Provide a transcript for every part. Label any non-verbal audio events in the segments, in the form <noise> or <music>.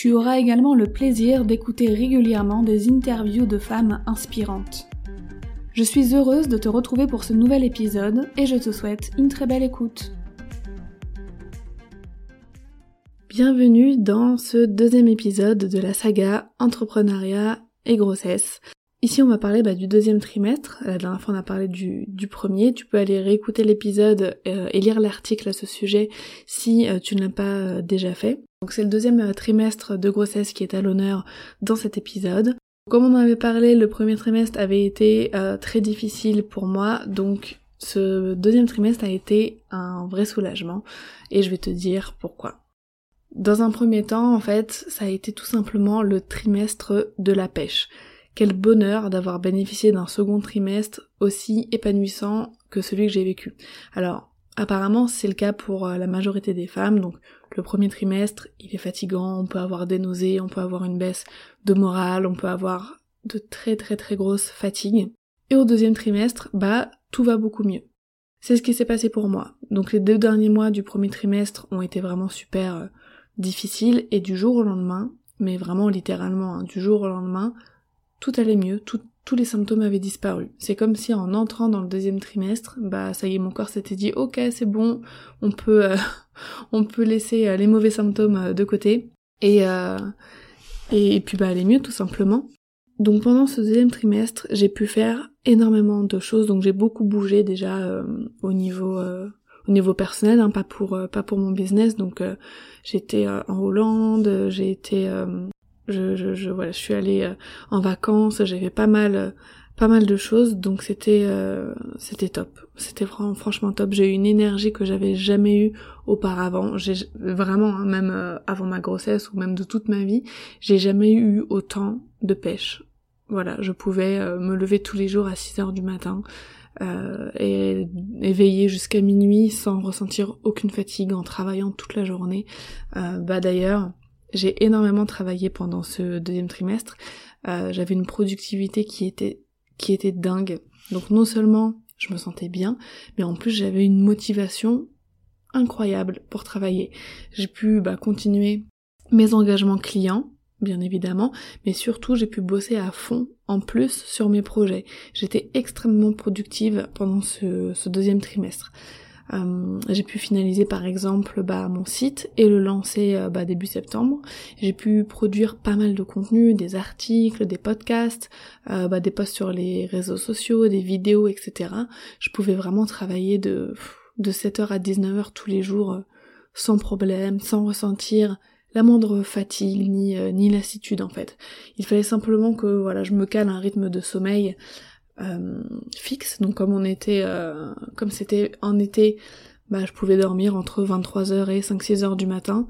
Tu auras également le plaisir d'écouter régulièrement des interviews de femmes inspirantes. Je suis heureuse de te retrouver pour ce nouvel épisode et je te souhaite une très belle écoute. Bienvenue dans ce deuxième épisode de la saga Entrepreneuriat et grossesse. Ici on va parler bah, du deuxième trimestre, la dernière fois on a parlé du, premier, tu peux aller réécouter l'épisode euh, et lire l'article à ce sujet si euh, tu ne l'as pas euh, déjà fait. Donc c'est le deuxième trimestre de grossesse qui est à l'honneur dans cet épisode. Comme on en avait parlé, le premier trimestre avait été très difficile pour moi, donc ce deuxième trimestre a été un vrai soulagement et je vais te dire pourquoi. Dans un premier temps, en fait, ça a été tout simplement le trimestre de la pêche. Quel bonheur d'avoir bénéficié d'un second trimestre aussi épanouissant que celui que j'ai vécu. Alors, apparemment, c'est le cas pour euh, la majorité des femmes, donc le premier trimestre, il est fatigant, on peut avoir des nausées, on peut avoir une baisse de morale, on peut avoir de très très très grosses fatigues. Et au deuxième trimestre, bah, tout va beaucoup mieux. C'est ce qui s'est passé pour moi. Donc les deux derniers mois du premier trimestre ont été vraiment super euh, difficiles et du jour au lendemain, mais vraiment littéralement, hein, du jour au lendemain, tout allait mieux, tous les symptômes avaient disparu. C'est comme si en entrant dans le deuxième trimestre, bah ça y est, mon corps s'était dit ok c'est bon, on peut euh, <laughs> on peut laisser euh, les mauvais symptômes euh, de côté et et, puis bah aller mieux tout simplement. Donc pendant ce deuxième trimestre, j'ai pu faire énormément de choses. Donc j'ai beaucoup bougé déjà au niveau au niveau personnel, hein, pas pour pas pour mon business. Donc j'étais en Hollande, j'ai été je, je, je, voilà, je suis allée euh, en vacances, j'avais pas mal, euh, pas mal de choses, donc c'était, euh, c'était top. C'était vraiment, franchement top. J'ai eu une énergie que j'avais jamais eue auparavant. J'ai vraiment, hein, même avant ma grossesse ou même de toute ma vie, j'ai jamais eu autant de pêche. Voilà, je pouvais me lever tous les jours à 6 heures du matin. Euh, et, et, veiller jusqu'à minuit sans ressentir aucune fatigue en travaillant toute la journée. Euh, bah d'ailleurs, j'ai énormément travaillé pendant ce deuxième trimestre. Euh, j'avais une productivité qui était qui était dingue. Donc non seulement je me sentais bien, mais en plus j'avais une motivation incroyable pour travailler. J'ai pu bah, continuer mes engagements clients, bien évidemment, mais surtout j'ai pu bosser à fond en plus sur mes projets. J'étais extrêmement productive pendant ce, ce deuxième trimestre. Euh, j'ai pu finaliser par exemple bah, mon site et le lancer euh, bah, début septembre. J'ai pu produire pas mal de contenu, des articles, des podcasts, euh, bah, des posts sur les réseaux sociaux, des vidéos, etc. Je pouvais vraiment travailler de, de 7h à 19h tous les jours sans problème, sans ressentir la moindre fatigue ni, ni lassitude en fait. Il fallait simplement que voilà, je me cale un rythme de sommeil euh, fixe. Donc comme on était, euh, comme c'était en été, bah, je pouvais dormir entre 23h et 5-6 heures du matin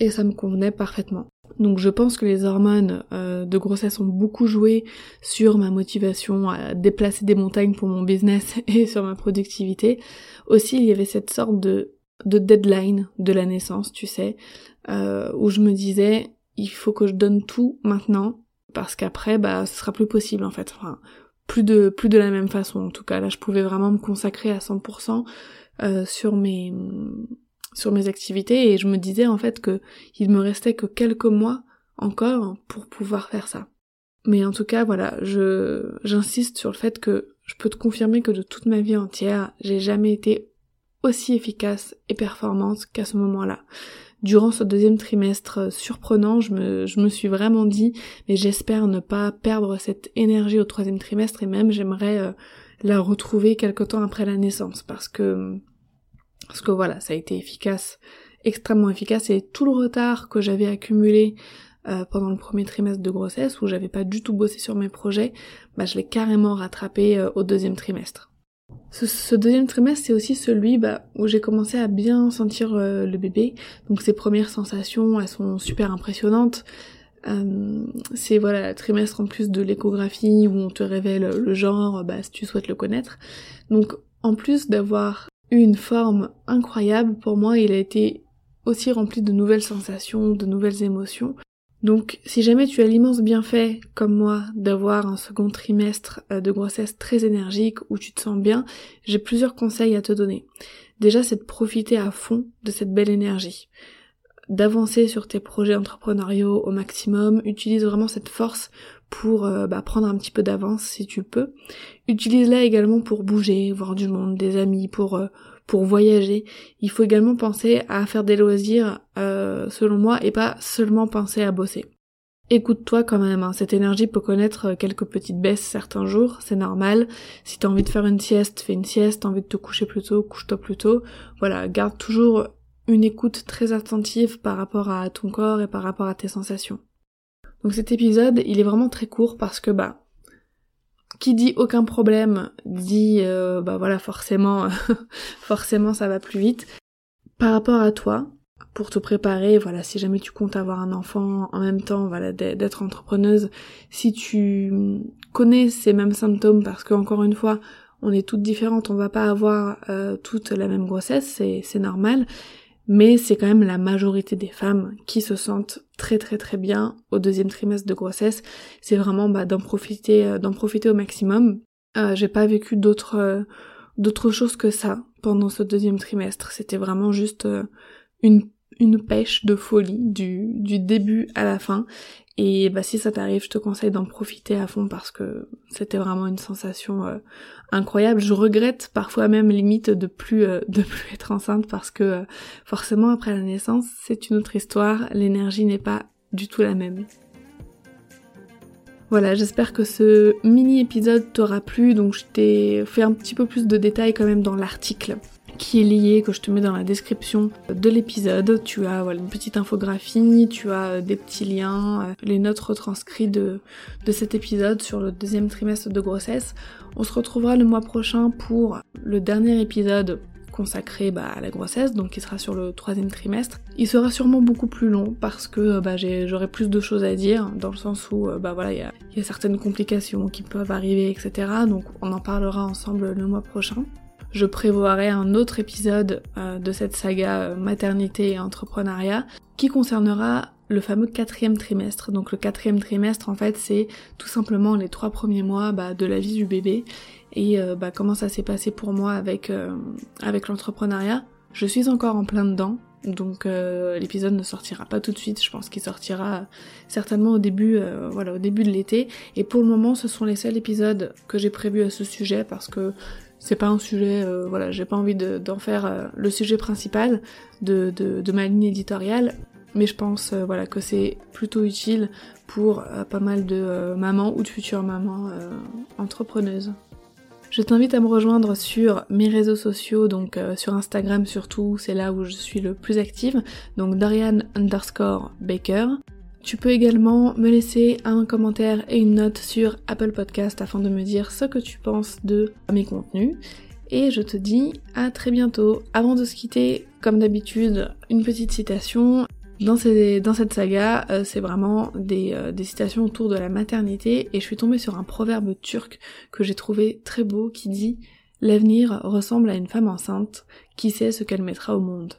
et ça me convenait parfaitement. Donc je pense que les hormones euh, de grossesse ont beaucoup joué sur ma motivation à déplacer des montagnes pour mon business <laughs> et sur ma productivité. Aussi il y avait cette sorte de, de deadline de la naissance, tu sais, où je me disais il faut que je donne tout maintenant parce qu'après bah ce sera plus possible en fait. Plus de plus de la même façon en tout cas. Là je pouvais vraiment me consacrer à 100% euh, sur mes sur mes activités et je me disais en fait que il me restait que quelques mois encore pour pouvoir faire ça. Mais en tout cas, voilà, je j'insiste sur le fait que je peux te confirmer que de toute ma vie entière, j'ai jamais été aussi efficace et performante qu'à ce moment-là. Durant ce deuxième trimestre surprenant, je me, suis vraiment dit, mais j'espère ne pas perdre cette énergie au troisième trimestre et même j'aimerais euh, la retrouver quelque temps après la naissance parce que parce que voilà, ça a été efficace, extrêmement efficace, et tout le retard que j'avais accumulé euh, pendant le premier trimestre de grossesse, où j'avais pas du tout bossé sur mes projets, bah je l'ai carrément rattrapé euh, au deuxième trimestre. Ce, deuxième trimestre, c'est aussi celui bah, où j'ai commencé à bien sentir euh, le bébé. Donc ces premières sensations, elles sont super impressionnantes. c'est voilà le trimestre en plus de l'échographie où on te révèle le genre, bah, si tu souhaites le connaître. Donc en plus d'avoir une forme incroyable. Pour moi, il a été aussi rempli de nouvelles sensations, de nouvelles émotions. Donc, si jamais tu as l'immense bienfait, comme moi, d'avoir un second trimestre euh, de grossesse très énergique où tu te sens bien, j'ai plusieurs conseils à te donner. Déjà, c'est de profiter à fond de cette belle énergie. D'avancer sur tes projets entrepreneuriaux au maximum, utilise vraiment cette force pour euh, bah, prendre un petit peu d'avance si tu peux. Utilise-la également pour bouger, voir du monde, des amis, pour euh, pour voyager. Il faut également penser à faire des loisirs euh, selon moi et pas seulement penser à bosser. Écoute-toi quand même, hein. cette énergie peut connaître quelques petites baisses certains jours, c'est normal. Si t'as envie de faire une sieste, fais une sieste, t'as envie de te coucher plus tôt, couche-toi plus tôt. Voilà, garde toujours une écoute très attentive par rapport à ton corps et par rapport à tes sensations. Donc cet épisode, il est vraiment très court parce que bah qui dit aucun problème dit euh, bah voilà forcément <laughs> forcément ça va plus vite. Par rapport à toi, pour te préparer, voilà, si jamais tu comptes avoir un enfant en même temps, voilà, d'être entrepreneuse, si tu connais ces mêmes symptômes, parce que encore une fois, on est toutes différentes, on va pas avoir euh, toute la même grossesse, c'est normal, mais c'est quand même la majorité des femmes qui se sentent très très très bien au deuxième trimestre de grossesse. C'est vraiment bah, d'en profiter, euh, d'en profiter au maximum. Euh, j'ai pas vécu d'autres euh, d'autres que ça pendant ce deuxième trimestre. C'était vraiment juste une une pêche de folie du, du début à la fin. Et bah si ça t'arrive, je te conseille d'en profiter à fond parce que c'était vraiment une sensation euh, incroyable. Je regrette parfois même limite de plus euh, <laughs> de plus être enceinte parce que euh, forcément après la naissance, c'est une autre histoire, l'énergie n'est pas du tout la même. Voilà, j'espère que ce mini épisode t'aura plu, donc je t'ai fait un petit peu plus de détails quand même dans l'article qui est lié, que je te mets dans la description de l'épisode. Tu as voilà, une petite infographie, tu as euh, des petits liens, euh, les notes retranscrites de, de cet épisode sur le deuxième trimestre de grossesse. On se retrouvera le mois prochain pour le dernier épisode consacré bah, à la grossesse, donc qui sera sur le troisième trimestre. Il sera sûrement beaucoup plus long parce que euh, bah, j'aurai plus de choses à dire, dans le sens où bah voilà, il y y a certaines complications qui peuvent arriver, etc. Donc on en parlera ensemble le mois prochain je prévoirai un autre épisode euh, de cette saga euh, maternité et entrepreneuriat qui concernera le fameux quatrième trimestre. Donc le quatrième trimestre en fait c'est tout simplement les trois premiers mois bah, de la vie du bébé et euh, bah, comment ça s'est passé pour moi avec, avec l'entrepreneuriat. Je suis encore en plein dedans, donc l'épisode ne sortira pas tout de suite, je pense qu'il sortira certainement au début, voilà, au début de l'été. Et pour le moment, ce sont les seuls épisodes que j'ai prévus à ce sujet parce que c'est pas un sujet, euh, voilà, j'ai pas envie d'en faire euh, le sujet principal de, de, ma ligne éditoriale, mais je pense euh, voilà que c'est plutôt utile pour pas mal de mamans ou de futures mamans entrepreneuses. Je t'invite à me rejoindre sur mes réseaux sociaux, donc sur Instagram surtout, c'est là où je suis le plus active, donc Dorian underscore Baker. Tu peux également me laisser un commentaire et une note sur Apple Podcast afin de me dire ce que tu penses de mes contenus. Et je te dis à très bientôt. Avant de se quitter, comme d'habitude, une petite citation. Dans, cette saga, euh, c'est vraiment euh, des citations autour de la maternité et je suis tombée sur un proverbe turc que j'ai trouvé très beau qui dit L'avenir ressemble à une femme enceinte qui sait ce qu'elle mettra au monde.